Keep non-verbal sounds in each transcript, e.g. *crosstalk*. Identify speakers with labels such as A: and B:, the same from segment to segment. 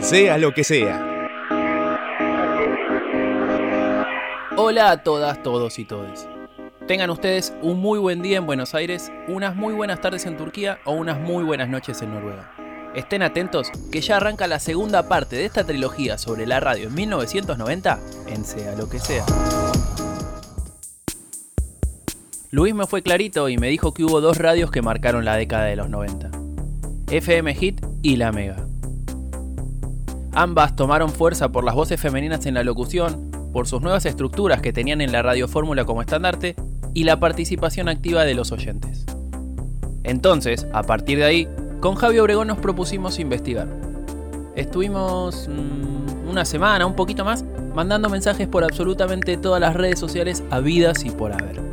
A: Sea lo que sea.
B: Hola a todas, todos y todes. Tengan ustedes un muy buen día en Buenos Aires, unas muy buenas tardes en Turquía o unas muy buenas noches en Noruega. Estén atentos que ya arranca la segunda parte de esta trilogía sobre la radio en 1990 en Sea lo que sea. Luis me fue clarito y me dijo que hubo dos radios que marcaron la década de los 90. FM Hit y La Mega. Ambas tomaron fuerza por las voces femeninas en la locución, por sus nuevas estructuras que tenían en la radio fórmula como estandarte y la participación activa de los oyentes. Entonces, a partir de ahí, con Javi Obregón nos propusimos investigar. Estuvimos mmm, una semana, un poquito más, mandando mensajes por absolutamente todas las redes sociales habidas y por haber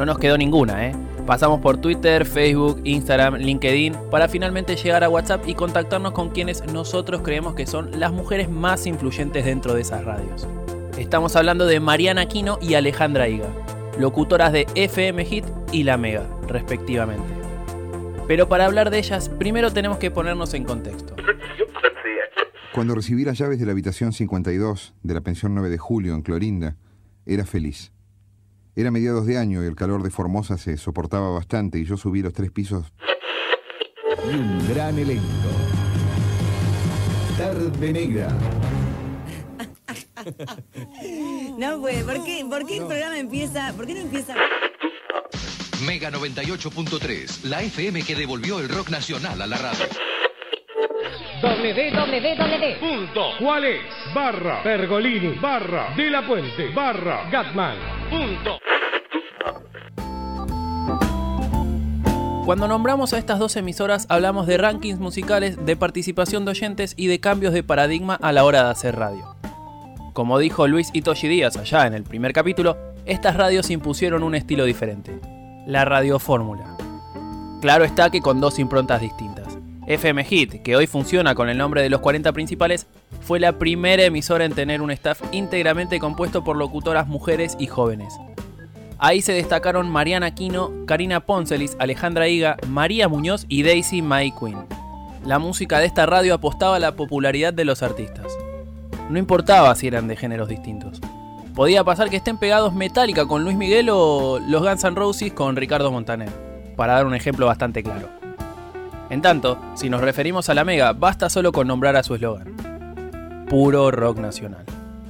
B: no nos quedó ninguna, ¿eh? Pasamos por Twitter, Facebook, Instagram, LinkedIn para finalmente llegar a WhatsApp y contactarnos con quienes nosotros creemos que son las mujeres más influyentes dentro de esas radios. Estamos hablando de Mariana Aquino y Alejandra Higa, locutoras de FM Hit y La Mega, respectivamente. Pero para hablar de ellas, primero tenemos que ponernos en contexto.
C: Cuando recibí las llaves de la habitación 52 de la pensión 9 de julio en Clorinda, era feliz. Era mediados de año y el calor de Formosa se soportaba bastante y yo subí los tres pisos.
D: Y un gran elenco. Tarde Negra.
E: No, pues, ¿por qué, ¿por qué el programa empieza? ¿Por qué no empieza?
F: Mega 98.3, la FM que devolvió el rock nacional a la radio.
G: Www. Punto. ¿Cuál es? Barra Pergolini. Barra De La Puente. Barra Gatman. Punto.
B: Cuando nombramos a estas dos emisoras hablamos de rankings musicales, de participación de oyentes y de cambios de paradigma a la hora de hacer radio. Como dijo Luis Itoshi Díaz allá en el primer capítulo, estas radios impusieron un estilo diferente, la radiofórmula. Claro está que con dos improntas distintas. FM Hit, que hoy funciona con el nombre de los 40 principales, fue la primera emisora en tener un staff íntegramente compuesto por locutoras mujeres y jóvenes. Ahí se destacaron Mariana Aquino, Karina Poncelis, Alejandra Higa, María Muñoz y Daisy May Quinn. La música de esta radio apostaba a la popularidad de los artistas. No importaba si eran de géneros distintos. Podía pasar que estén pegados Metallica con Luis Miguel o los Guns N' Roses con Ricardo Montaner, para dar un ejemplo bastante claro. En tanto, si nos referimos a la Mega, basta solo con nombrar a su eslogan. Puro rock nacional.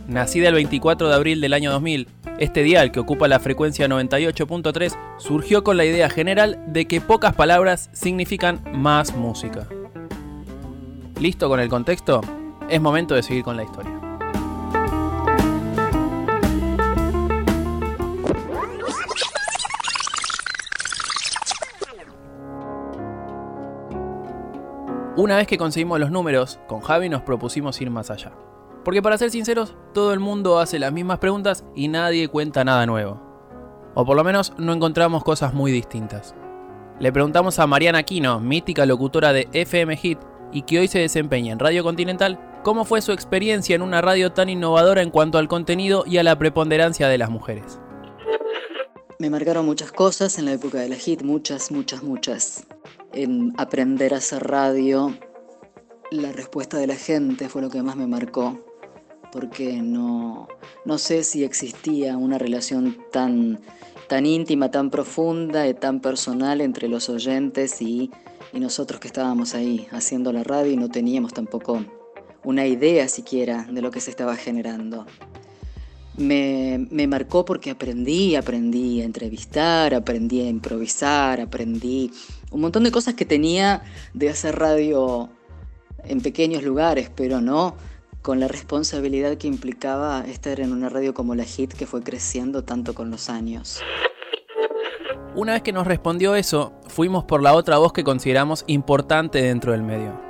B: Nacida el 24 de abril del año 2000, este dial, que ocupa la frecuencia 98.3, surgió con la idea general de que pocas palabras significan más música. ¿Listo con el contexto? Es momento de seguir con la historia. Una vez que conseguimos los números, con Javi nos propusimos ir más allá. Porque para ser sinceros, todo el mundo hace las mismas preguntas y nadie cuenta nada nuevo. O por lo menos no encontramos cosas muy distintas. Le preguntamos a Mariana Aquino, mítica locutora de FM Hit y que hoy se desempeña en Radio Continental, cómo fue su experiencia en una radio tan innovadora en cuanto al contenido y a la preponderancia de las mujeres.
E: Me marcaron muchas cosas en la época de la hit, muchas, muchas, muchas. En aprender a hacer radio, la respuesta de la gente fue lo que más me marcó porque no, no sé si existía una relación tan, tan íntima, tan profunda y tan personal entre los oyentes y, y nosotros que estábamos ahí haciendo la radio y no teníamos tampoco una idea siquiera de lo que se estaba generando. Me, marcó porque aprendí, aprendí a entrevistar, aprendí a improvisar, aprendí un montón de cosas que tenía de hacer radio en pequeños lugares, pero no con la responsabilidad que implicaba estar en una radio como la Hit que fue creciendo tanto con los años.
B: Una vez que nos respondió eso, fuimos por la otra voz que consideramos importante dentro del medio.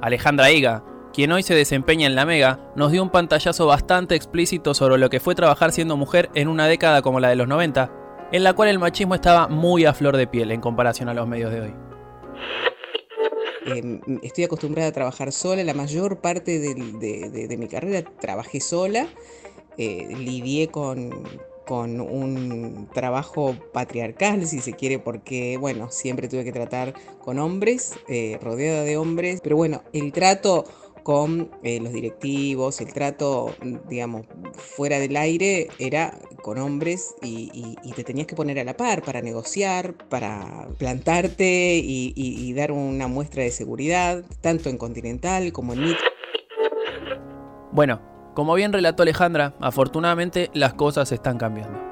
B: Alejandra Higa, quien hoy se desempeña en la Mega, nos dio un pantallazo bastante explícito sobre lo que fue trabajar siendo mujer en una década como la de los 90, en la cual el machismo estaba muy a flor de piel en comparación a los medios de hoy.
H: Eh, estoy acostumbrada a trabajar sola, la mayor parte de, mi carrera trabajé sola, eh, lidié con, con un trabajo patriarcal, si se quiere, porque, bueno, siempre tuve que tratar con hombres, eh, rodeada de hombres, pero bueno, el trato con eh, los directivos, el trato, digamos, fuera del aire era con hombres y, te tenías que poner a la par para negociar, para plantarte y, y dar una muestra de seguridad, tanto en Continental como en MIT.
B: Bueno, como bien relató Alejandra, afortunadamente las cosas están cambiando.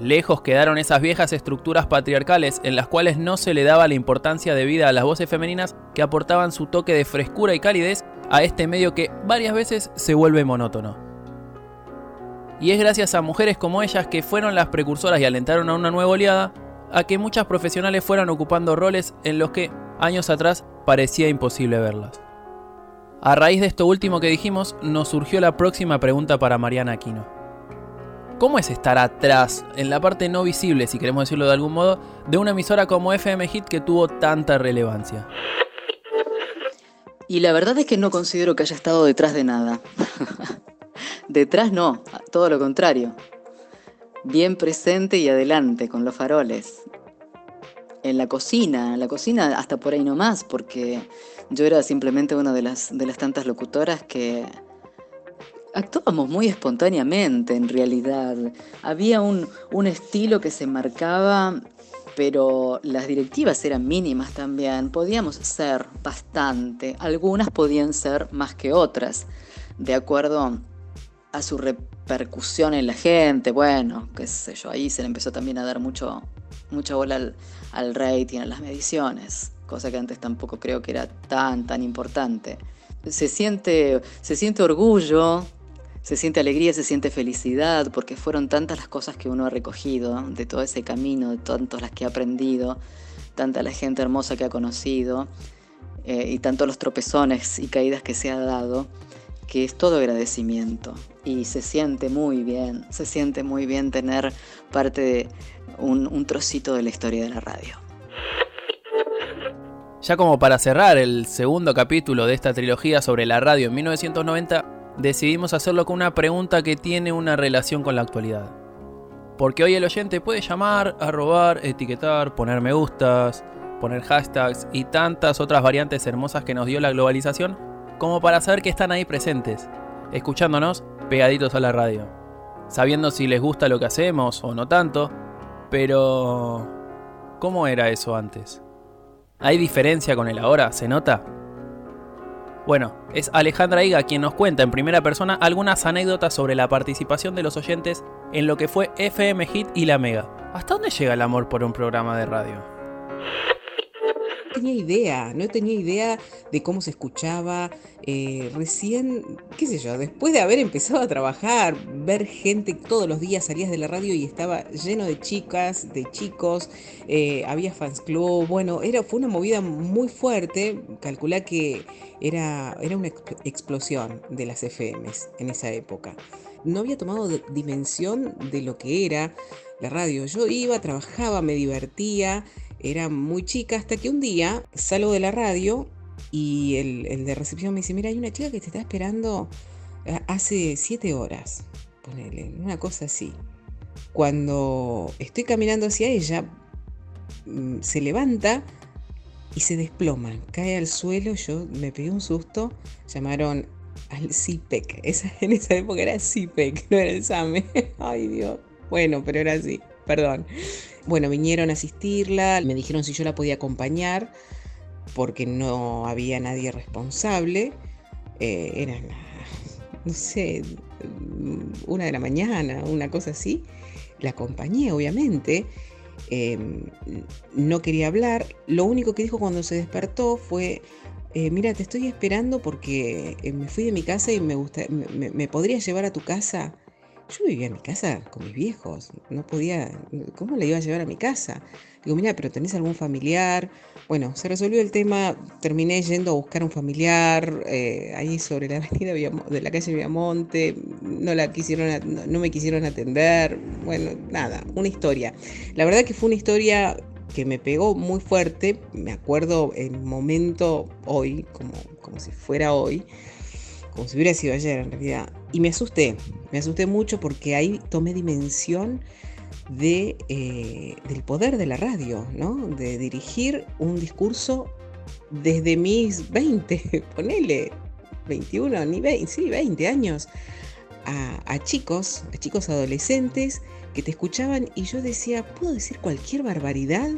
B: Lejos quedaron esas viejas estructuras patriarcales en las cuales no se le daba la importancia debida a las voces femeninas que aportaban su toque de frescura y calidez a este medio que varias veces se vuelve monótono. Y es gracias a mujeres como ellas que fueron las precursoras y alentaron a una nueva oleada, a que muchas profesionales fueran ocupando roles en los que años atrás parecía imposible verlas. A raíz de esto último que dijimos, nos surgió la próxima pregunta para Mariana Aquino. ¿Cómo es estar atrás, en la parte no visible, si queremos decirlo de algún modo, de una emisora como FM Hit que tuvo tanta relevancia?
E: Y la verdad es que no considero que haya estado detrás de nada. *laughs* detrás no, todo lo contrario. Bien presente y adelante con los faroles. En la cocina, en la cocina hasta por ahí nomás, porque yo era simplemente una de las, de las tantas locutoras que actuábamos muy espontáneamente en realidad. Había un, estilo que se marcaba, pero las directivas eran mínimas también. Podíamos ser bastante, algunas podían ser más que otras, de acuerdo a su repercusión en la gente. Bueno, qué sé yo, ahí se le empezó también a dar mucho, mucha bola al, al rating, a las mediciones, cosa que antes tampoco creo que era tan, tan importante. Se siente, se siente orgullo se siente alegría, se siente felicidad, porque fueron tantas las cosas que uno ha recogido de todo ese camino, de tantas las que ha aprendido, tanta la gente hermosa que ha conocido eh, y tantos los tropezones y caídas que se ha dado, que es todo agradecimiento. Y se siente muy bien, se siente muy bien tener parte de un, un trocito de la historia de la radio.
B: Ya como para cerrar el segundo capítulo de esta trilogía sobre la radio en 1990, decidimos hacerlo con una pregunta que tiene una relación con la actualidad. Porque hoy el oyente puede llamar, arrobar, etiquetar, poner me gustas, poner hashtags y tantas otras variantes hermosas que nos dio la globalización como para saber que están ahí presentes, escuchándonos pegaditos a la radio, sabiendo si les gusta lo que hacemos o no tanto, pero ¿cómo era eso antes? ¿Hay diferencia con el ahora? ¿Se nota? Bueno, es Alejandra Higa quien nos cuenta en primera persona algunas anécdotas sobre la participación de los oyentes en lo que fue FM Hit y La Mega. ¿Hasta dónde llega el amor por un programa de radio?
H: Tenía idea, no tenía idea de cómo se escuchaba. Eh, recién, qué sé yo, después de haber empezado a trabajar, ver gente todos los días, salías de la radio y estaba lleno de chicas, de chicos, eh, había fans club, bueno, era, fue una movida muy fuerte, calculá que era, era una explosión de las FMs en esa época. No había tomado dimensión de lo que era la radio. Yo iba, trabajaba, me divertía, era muy chica, hasta que un día salgo de la radio y el, de recepción me dice, mira, hay una chica que te está esperando eh, hace siete horas. Ponele, una cosa así. Cuando estoy caminando hacia ella, mm, se levanta y se desploma, cae al suelo, yo me pegué un susto, llamaron al CIPEC, esa, *laughs* en esa época era CIPEC, no era el SAME, *laughs* ay Dios, bueno, pero era así, perdón. Bueno, vinieron a asistirla, me dijeron si yo la podía acompañar porque no había nadie responsable. Eh, era, no sé, una de la mañana, una cosa así. La acompañé, obviamente. Em, no quería hablar. Lo único que dijo cuando se despertó fue, eh, mira, te estoy esperando porque eh, me fui de mi casa y me, gusta, me, me podrías llevar a tu casa. Yo vivía en mi casa con mis viejos, no podía, ¿cómo le iba a llevar a mi casa? Digo, mira, pero tenés algún familiar. Bueno, se resolvió el tema, terminé yendo a buscar un familiar eh, ahí sobre la *laughs* avenida de la calle Viamonte, no, la quisieron, no, me quisieron atender, bueno, nada, una historia. La verdad que fue una historia que me pegó muy fuerte, me acuerdo el momento hoy, como, como si fuera hoy, como si hubiera sido ayer en realidad. Y me asusté, me asusté mucho porque ahí tomé dimensión eh, del poder de la radio, ¿no? De dirigir un discurso desde mis 20, *laughs* ponele, 21, ni 20, sí, 20 años, a chicos, a chicos adolescentes que te escuchaban y yo decía, puedo decir cualquier barbaridad,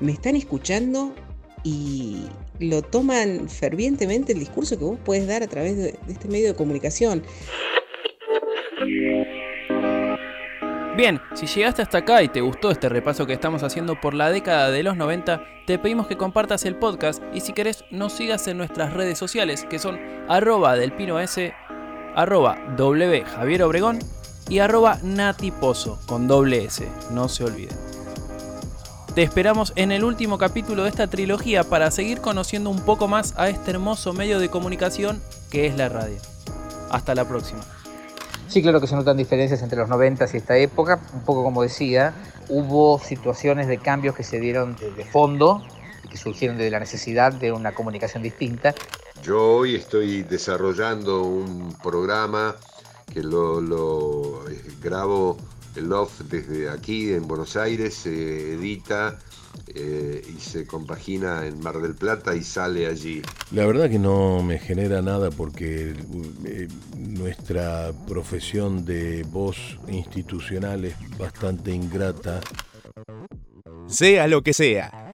H: me están escuchando y lo toman fervientemente el discurso que vos puedes dar a través de, este medio de comunicación.
B: Bien, si llegaste hasta acá y te gustó este repaso que estamos haciendo por la década de los 90, te pedimos que compartas el podcast y si querés nos sigas en nuestras redes sociales que son arroba del pino S, arroba W y arroba natiposo con doble S, no se olviden. Te esperamos en el último capítulo de esta trilogía para seguir conociendo un poco más a este hermoso medio de comunicación que es la radio. Hasta la próxima.
A: Sí, claro que se notan diferencias entre los 90 y esta época. Un poco como decía, hubo situaciones de cambios que se dieron de, fondo y que surgieron de la necesidad de una comunicación distinta.
I: Yo hoy estoy desarrollando un programa que lo, eh, grabo Love desde aquí en Buenos Aires, se edita eh, y se compagina en Mar del Plata y sale allí.
J: La verdad que no me genera nada porque eh, nuestra profesión de voz institucional es bastante ingrata.
K: Sea lo que sea